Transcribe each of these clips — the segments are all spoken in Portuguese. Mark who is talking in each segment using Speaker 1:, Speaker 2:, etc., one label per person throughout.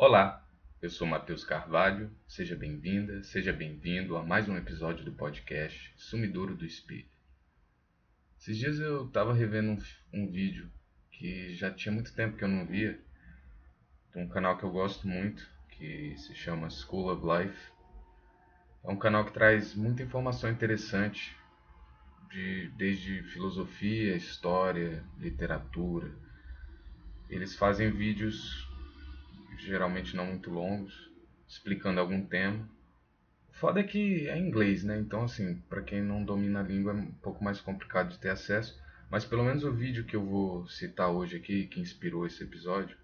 Speaker 1: Olá, eu sou Matheus Carvalho, seja bem-vinda, seja bem-vindo a mais um episódio do podcast Sumidouro do Espelho. Esses dias eu estava revendo um, um, vídeo que já tinha muito tempo que eu não via, de um canal que eu gosto muito, que se chama School of Life. É um canal que traz muita informação interessante, de, desde filosofia, história, literatura. Eles fazem vídeos geralmente não muito longos, explicando algum tema. O foda é que é inglês, né? Então, assim, para quem não domina a língua é um pouco mais complicado de ter acesso. Mas pelo menos o vídeo que eu vou citar hoje aqui, que inspirou esse episódio,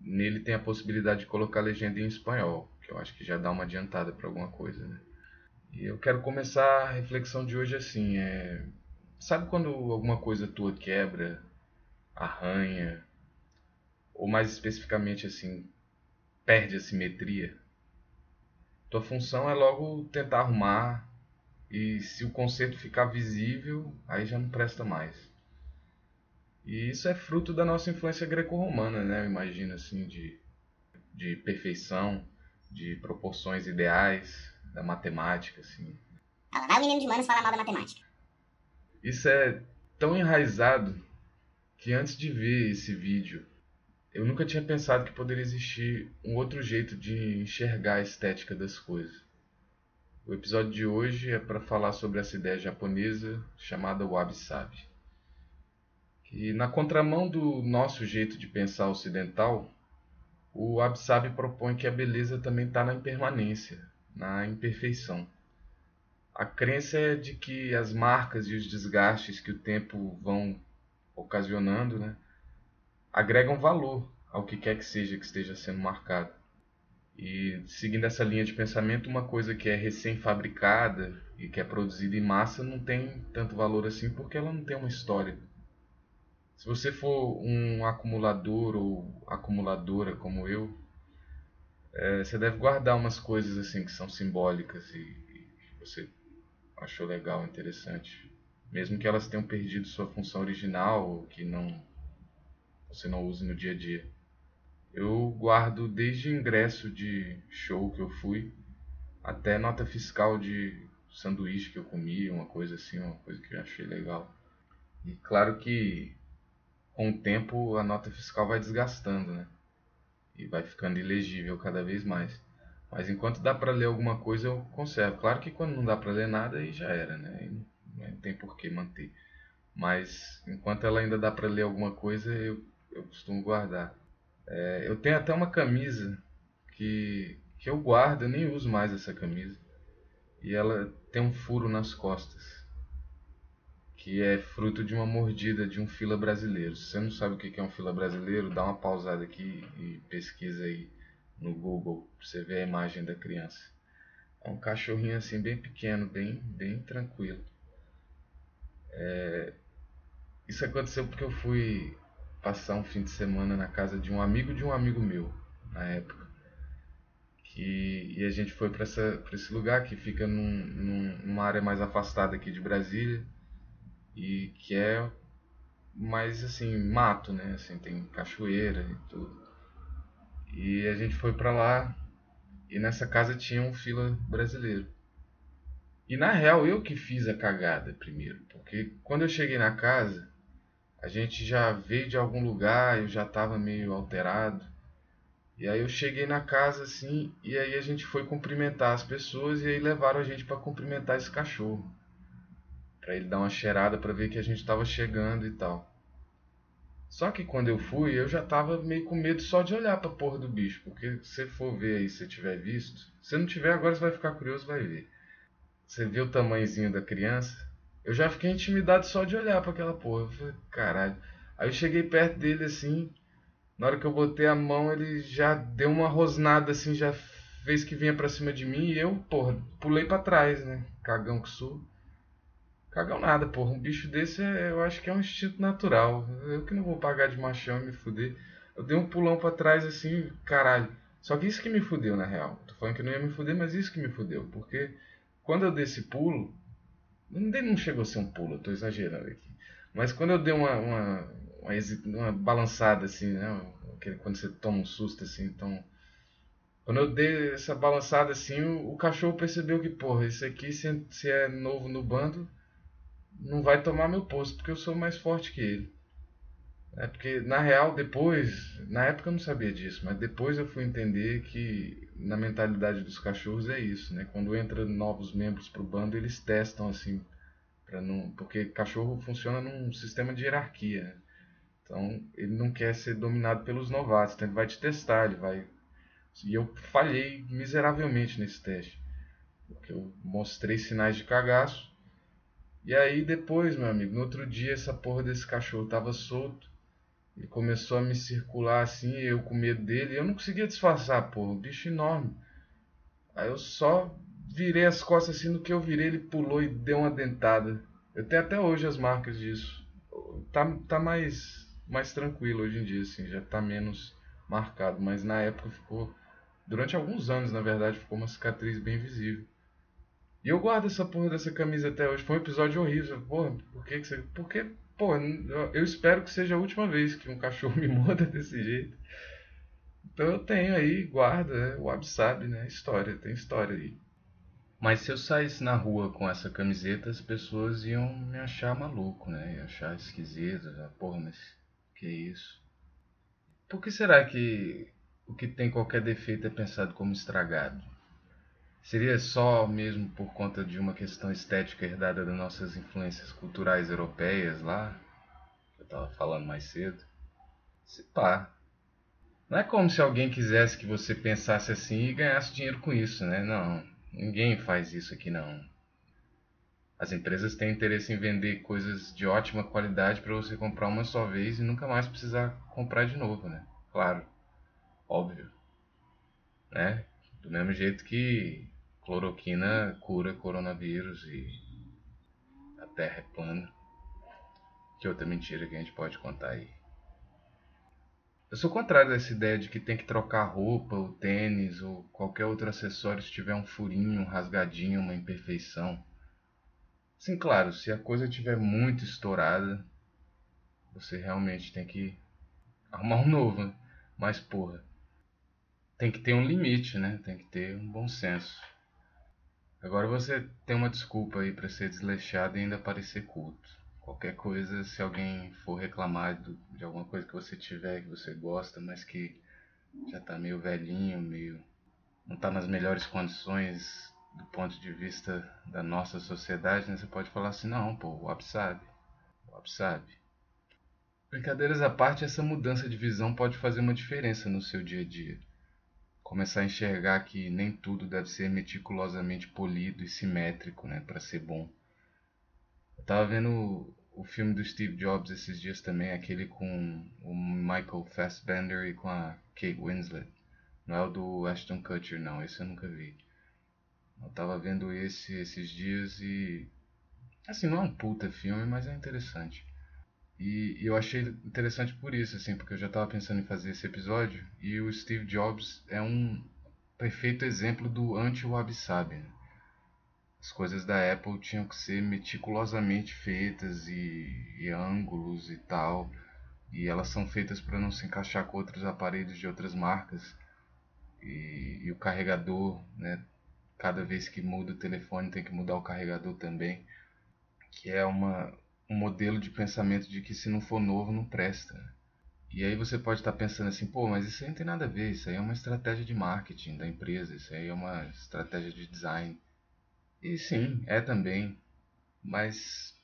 Speaker 1: nele tem a possibilidade de colocar legenda em espanhol, que eu acho que já dá uma adiantada para alguma coisa, né? E eu quero começar a reflexão de hoje assim, é... Sabe quando alguma coisa tua quebra, arranha, ou mais especificamente assim, perde a simetria. Tua função é logo tentar arrumar e se o conceito ficar visível, aí já não presta mais. E isso é fruto da nossa influência greco-romana, né? Eu imagino assim de de perfeição, de proporções ideais, da matemática assim.
Speaker 2: Ah, vai o menino de humanos falar mal da matemática.
Speaker 1: Isso é tão enraizado que antes de ver esse vídeo eu nunca tinha pensado que poderia existir um outro jeito de enxergar a estética das coisas. O episódio de hoje é para falar sobre essa ideia japonesa chamada wabi-sabi. Que na contramão do nosso jeito de pensar ocidental, o wabi-sabi propõe que a beleza também está na impermanência, na imperfeição. A crença é de que as marcas e os desgastes que o tempo vão ocasionando, né, agregam valor ao que quer que seja que esteja sendo marcado. E seguindo essa linha de pensamento, uma coisa que é recém-fabricada e que é produzida em massa não tem tanto valor assim porque ela não tem uma história. Se você for um acumulador ou acumuladora como eu, é, você deve guardar umas coisas assim que são simbólicas e, e você achou legal, interessante, mesmo que elas tenham perdido sua função original ou que não você não use no dia a dia. Eu guardo desde ingresso de show que eu fui até nota fiscal de sanduíche que eu comi, uma coisa assim, uma coisa que eu achei legal. E claro que com o tempo a nota fiscal vai desgastando, né? E vai ficando ilegível cada vez mais. Mas enquanto dá para ler alguma coisa eu conservo. Claro que quando não dá para ler nada aí já era, né? Não tem por que manter. Mas enquanto ela ainda dá para ler alguma coisa eu eu costumo guardar. É, eu tenho até uma camisa que, que eu guardo, eu nem uso mais essa camisa. E ela tem um furo nas costas, que é fruto de uma mordida de um fila brasileiro. Se você não sabe o que é um fila brasileiro, dá uma pausada aqui e pesquisa aí no Google para você ver a imagem da criança. É um cachorrinho assim bem pequeno, bem, bem tranquilo. É... Isso aconteceu porque eu fui passar um fim de semana na casa de um amigo de um amigo meu, na época. Que, e a gente foi para esse lugar que fica num, num, numa área mais afastada aqui de Brasília e que é mais assim, mato, né? Assim, tem cachoeira e tudo. E a gente foi para lá e nessa casa tinha um fila brasileiro. E na real eu que fiz a cagada primeiro, porque quando eu cheguei na casa, a gente já veio de algum lugar, eu já estava meio alterado. E aí eu cheguei na casa assim, e aí a gente foi cumprimentar as pessoas e aí levaram a gente para cumprimentar esse cachorro. Para ele dar uma cheirada para ver que a gente estava chegando e tal. Só que quando eu fui, eu já tava meio com medo só de olhar pra porra do bicho, porque se você for ver aí, se tiver visto, se não tiver agora você vai ficar curioso, vai ver. Você vê o tamanhozinho da criança, eu já fiquei intimidado só de olhar para aquela porra. Eu falei, caralho. Aí eu cheguei perto dele assim. Na hora que eu botei a mão, ele já deu uma rosnada assim, já fez que vinha pra cima de mim e eu, porra, pulei para trás, né? Cagão que sou. Cagão nada, porra. Um bicho desse é, eu acho que é um instinto natural. Eu que não vou pagar de machão e me fuder. Eu dei um pulão para trás assim, caralho. Só que isso que me fudeu na real. Tô falando que não ia me fuder, mas isso que me fudeu. Porque quando eu dei esse pulo, não chegou a ser um pulo, eu tô exagerando aqui. Mas quando eu dei uma, uma, uma, uma balançada assim, né? Quando você toma um susto assim, então.
Speaker 3: Quando eu dei essa balançada assim, o, o cachorro percebeu que, porra, isso aqui, se, se é novo no bando, não vai tomar meu posto, porque eu sou mais forte que ele. É porque, na real, depois, na época eu não sabia disso, mas depois eu fui entender que na mentalidade dos cachorros é isso, né? Quando entra novos membros pro bando, eles testam assim, para não, porque cachorro funciona num sistema de hierarquia. Né? Então, ele não quer ser dominado pelos novatos, então ele vai te testar, ele vai e eu falhei miseravelmente nesse teste. Porque eu mostrei sinais de cagaço. E aí depois, meu amigo, no outro dia essa porra desse cachorro tava solto. Ele começou a me circular assim, eu com medo dele. eu não conseguia disfarçar, porra, um bicho enorme. Aí eu só virei as costas assim, no que eu virei ele pulou e deu uma dentada. Eu tenho até hoje as marcas disso. Tá, tá mais, mais tranquilo hoje em dia, assim, já tá menos marcado. Mas na época ficou Durante alguns anos, na verdade, ficou uma cicatriz bem visível. E eu guardo essa porra dessa camisa até hoje. Foi um episódio horrível. Porra, por que, que você. Porque, porra, eu espero que seja a última vez que um cachorro me morda desse jeito. Então eu tenho aí, guarda, né? o Ab sabe, né? História, tem história aí.
Speaker 1: Mas se eu saísse na rua com essa camiseta, as pessoas iam me achar maluco, né? Iam achar esquisito. Porra, mas que isso? Por que será que o que tem qualquer defeito é pensado como estragado. Seria só mesmo por conta de uma questão estética herdada das nossas influências culturais europeias lá? Eu estava falando mais cedo. Se pá. Não é como se alguém quisesse que você pensasse assim e ganhasse dinheiro com isso, né? Não. Ninguém faz isso aqui não. As empresas têm interesse em vender coisas de ótima qualidade para você comprar uma só vez e nunca mais precisar comprar de novo, né? Claro óbvio. Né? Do mesmo jeito que cloroquina cura coronavírus e a Terra é plana. Que outra mentira que a gente pode contar aí? Eu sou contrário dessa ideia de que tem que trocar roupa, o tênis ou qualquer outro acessório se tiver um furinho, um rasgadinho, uma imperfeição. Sim, claro, se a coisa estiver muito estourada, você realmente tem que arrumar um novo. Né? Mas, porra, tem que ter um limite, né? Tem que ter um bom senso. Agora você tem uma desculpa aí para ser desleixado e ainda parecer culto. Qualquer coisa, se alguém for reclamar de alguma coisa que você tiver, que você gosta, mas que já tá meio velhinho, meio não tá nas melhores condições do ponto de vista da nossa sociedade, né? Você pode falar assim, não, pô, o Ab sabe. O Ab sabe. Brincadeiras à parte, essa mudança de visão pode fazer uma diferença no seu dia a dia começar a enxergar que nem tudo deve ser meticulosamente polido e simétrico, né, para ser bom. Eu tava vendo o, filme do Steve Jobs esses dias também, aquele com o Michael Fassbender e com a Kate Winslet. Não é o do Ashton Kutcher, não, esse eu nunca vi. Eu tava vendo esse esses dias e assim, não é um puta filme, mas é interessante. E, eu achei interessante por isso, assim, porque eu já estava pensando em fazer esse episódio e o Steve Jobs é um perfeito exemplo do anti-wabi-sabi. Né? As coisas da Apple tinham que ser meticulosamente feitas e, e ângulos e tal, e elas são feitas para não se encaixar com outros aparelhos de outras marcas. E, e o carregador, né? Cada vez que muda o telefone tem que mudar o carregador também, que é uma um modelo de pensamento de que se não for novo não presta. E aí você pode estar pensando assim, pô, mas isso aí não tem nada a ver, isso aí é uma estratégia de marketing da empresa, isso aí é uma estratégia de design. E sim, é também, mas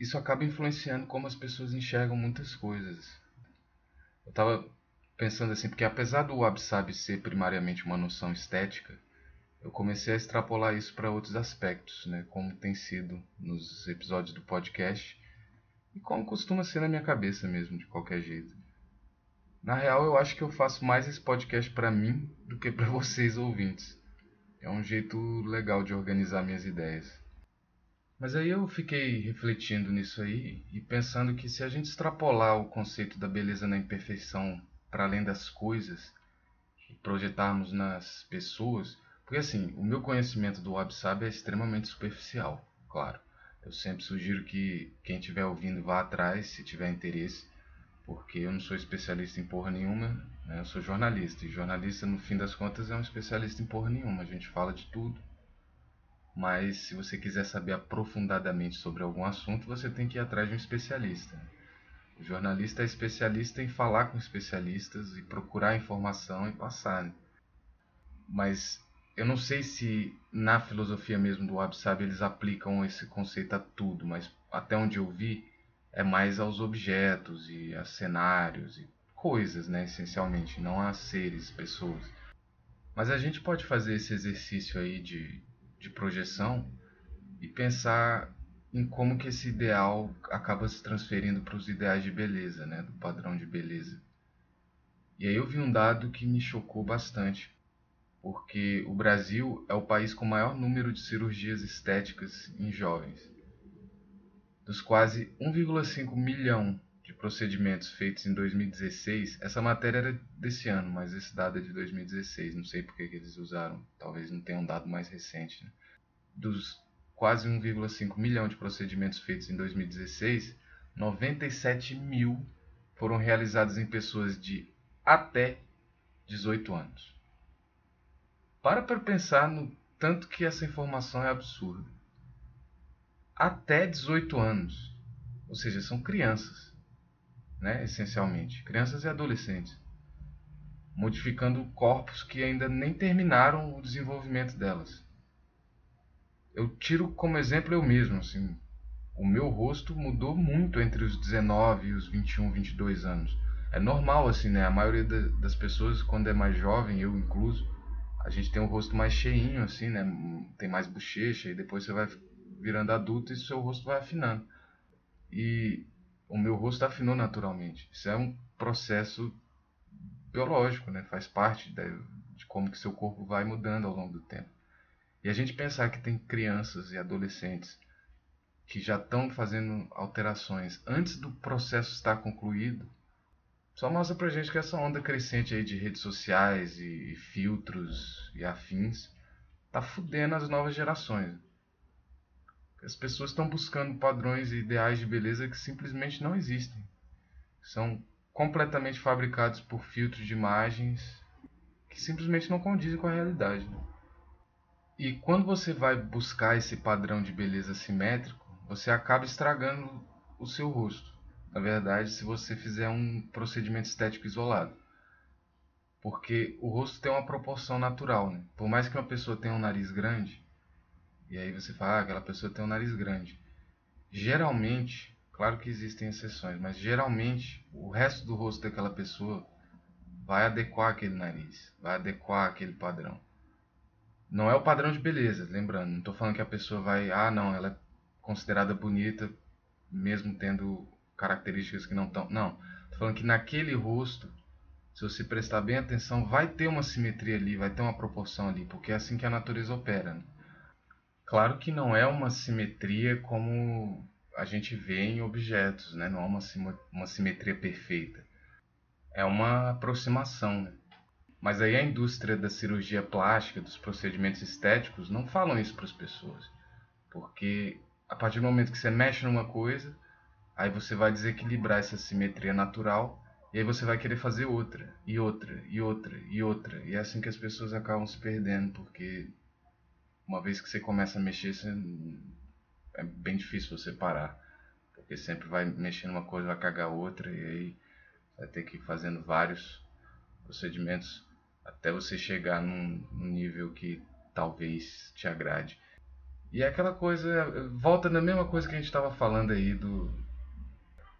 Speaker 1: isso acaba influenciando como as pessoas enxergam muitas coisas. Eu estava pensando assim, porque apesar do Wabi-Sabi ser primariamente uma noção estética, eu comecei a extrapolar isso para outros aspectos, né, como tem sido nos episódios do podcast e como costuma ser na minha cabeça mesmo, de qualquer jeito. Na real, eu acho que eu faço mais esse podcast para mim do que para vocês ouvintes. É um jeito legal de organizar minhas ideias. Mas aí eu fiquei refletindo nisso aí e pensando que se a gente extrapolar o conceito da beleza na imperfeição para além das coisas e projetarmos nas pessoas, porque assim, o meu conhecimento do Wab é extremamente superficial, claro. Eu sempre sugiro que quem estiver ouvindo vá atrás, se tiver interesse, porque eu não sou especialista em porra nenhuma Né? Eu sou jornalista e jornalista, no fim das contas, é um especialista em porra nenhuma. A gente fala de tudo. Mas se você quiser saber aprofundadamente sobre algum assunto, você tem que ir atrás de um especialista. O jornalista é especialista em falar com especialistas e procurar informação e passar. Né? Mas eu não sei se na filosofia mesmo do Wahab eles aplicam esse conceito a tudo, mas até onde eu vi é mais aos objetos e a cenários e coisas, né, essencialmente, não a seres, pessoas. Mas a gente pode fazer esse exercício aí de, de projeção e pensar em como que esse ideal acaba se transferindo para os ideais de beleza, né, do padrão de beleza. E aí eu vi um dado que me chocou bastante porque o Brasil é o país com maior número de cirurgias estéticas em jovens. Dos quase 1,5 milhão de procedimentos feitos em 2016, essa matéria era desse ano, mas esse dado é de 2016, não sei por que eles usaram, talvez não tenham um dado mais recente. Né? Dos quase 1,5 milhão de procedimentos feitos em 2016, 97 mil foram realizados em pessoas de até 18 anos. Para para pensar no tanto que essa informação é absurda. Até 18 anos. Ou seja, são crianças, né, essencialmente, crianças e adolescentes, modificando corpos que ainda nem terminaram o desenvolvimento delas. Eu tiro como exemplo eu mesmo, assim, o meu rosto mudou muito entre os 19 e os 21, 22 anos. É normal assim, né? A maioria das pessoas quando é mais jovem, eu incluso, a gente tem um rosto mais cheinho, assim, né? Tem mais bochecha, e depois você vai virando adulto e seu rosto vai afinando. E o meu rosto afinou naturalmente. Isso é um processo biológico, né? Faz parte de como que seu corpo vai mudando ao longo do tempo. E a gente pensar que tem crianças e adolescentes que já estão fazendo alterações antes do processo estar concluído, só mostra pra gente que essa onda crescente aí de redes sociais e, e filtros e afins tá fudendo as novas gerações. As pessoas estão buscando padrões e ideais de beleza que simplesmente não existem. São completamente fabricados por filtros de imagens que simplesmente não condizem com a realidade. E quando você vai buscar esse padrão de beleza simétrico, você acaba estragando o seu rosto na verdade, se você fizer um procedimento estético isolado. Porque o rosto tem uma proporção natural, né? Por mais que uma pessoa tenha um nariz grande, e aí você fala, ah, aquela pessoa tem um nariz grande. Geralmente, claro que existem exceções, mas geralmente o resto do rosto daquela pessoa vai adequar aquele nariz, vai adequar aquele padrão. Não é o padrão de beleza, lembrando, não estou falando que a pessoa vai, ah, não, ela é considerada bonita mesmo tendo características que não estão. Não. Tô falando que naquele rosto, se você prestar bem atenção, vai ter uma simetria ali, vai ter uma proporção ali, porque é assim que a natureza opera. Né? Claro que não é uma simetria como a gente vê em objetos, né? não é uma, uma simetria perfeita. É uma aproximação. Né? Mas aí a indústria da cirurgia plástica, dos procedimentos estéticos, não falam isso para as pessoas. Porque a partir do momento que você mexe numa coisa, Aí você vai desequilibrar essa simetria natural e aí você vai querer fazer outra, e outra, e outra, e outra. E é assim que as pessoas acabam se perdendo, porque uma vez que você começa a mexer, você... é bem difícil você parar. Porque sempre vai mexendo uma coisa, vai cagar outra, e aí vai ter que ir fazendo vários procedimentos até você chegar num, nível que talvez te agrade. E é aquela coisa, volta na mesma coisa que a gente estava falando aí do,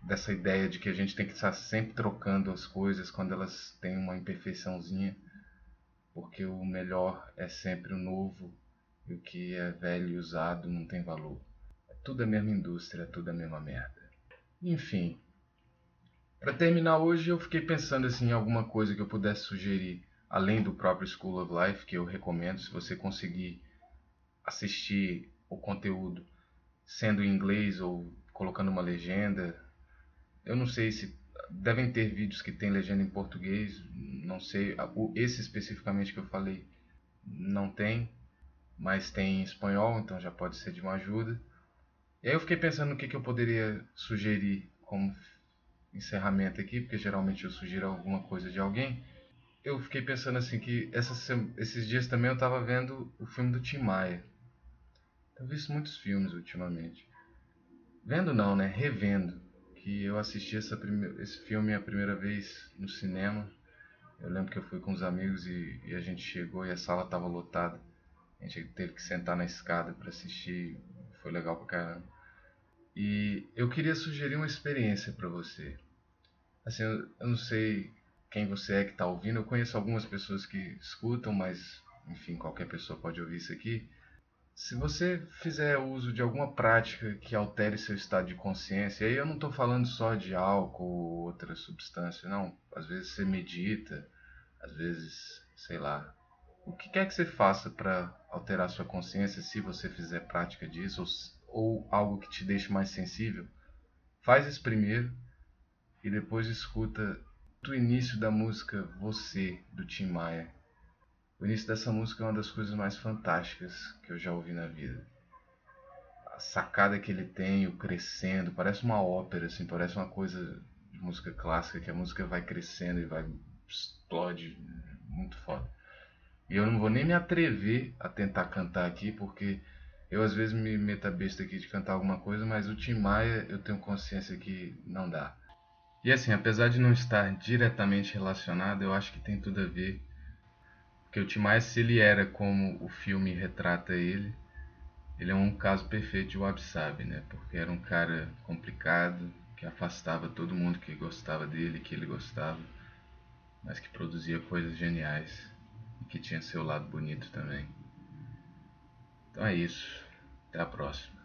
Speaker 1: dessa ideia de que a gente tem que estar sempre trocando as coisas quando elas têm uma imperfeiçãozinha, porque o melhor é sempre o novo e o que é velho e usado não tem valor. É tudo a mesma indústria, é tudo a mesma merda. Enfim, para terminar hoje eu fiquei pensando assim em alguma coisa que eu pudesse sugerir além do próprio School of Life que eu recomendo se você conseguir assistir o conteúdo sendo em inglês ou colocando uma legenda eu não sei se devem ter vídeos que tem legenda em português, não sei, esse especificamente que eu falei não tem, mas tem em espanhol, então já pode ser de uma ajuda. E aí eu fiquei pensando no que, que eu poderia sugerir como encerramento aqui, porque geralmente eu sugiro alguma coisa de alguém, eu fiquei pensando assim que essa, esses dias também eu tava vendo o filme do Tim Maia. Tenho visto muitos filmes ultimamente. Vendo não, né? Revendo. Que eu assisti prime... esse filme a primeira vez no cinema. Eu lembro que eu fui com os amigos e, e a gente chegou e a sala tava lotada. A gente teve que sentar na escada para assistir. Foi legal pra caramba. E eu queria sugerir uma experiência para você. Assim, eu, eu não sei quem você é que está ouvindo. Eu conheço algumas pessoas que escutam, mas enfim, qualquer pessoa pode ouvir isso aqui. Se você fizer uso de alguma prática que altere seu estado de consciência, aí eu não estou falando só de álcool ou outra substância, não. Às vezes você medita, às vezes, sei lá. O que quer que você faça para alterar sua consciência, se você fizer prática disso, ou, ou algo que te deixe mais sensível, faz isso primeiro e depois escuta do início da música Você, do Tim Maia. O início dessa música é uma das coisas mais fantásticas que eu já ouvi na vida. A sacada que ele tem, o crescendo, parece uma ópera, assim, parece uma coisa de música clássica, que a música vai crescendo e vai explode, muito foda. E eu não vou nem me atrever a tentar cantar aqui, porque eu às vezes me meto a besta aqui de cantar alguma coisa, mas o Tim Maia eu tenho consciência que não dá. E assim, apesar de não estar diretamente relacionado, eu acho que tem tudo a ver. Porque o Timais, ele era como o filme retrata ele, ele é um caso perfeito de Wab Sabe, né? Porque era um cara complicado, que afastava todo mundo que gostava dele, que ele gostava, mas que produzia coisas geniais e que tinha seu lado bonito também. Então é isso. Até a próxima.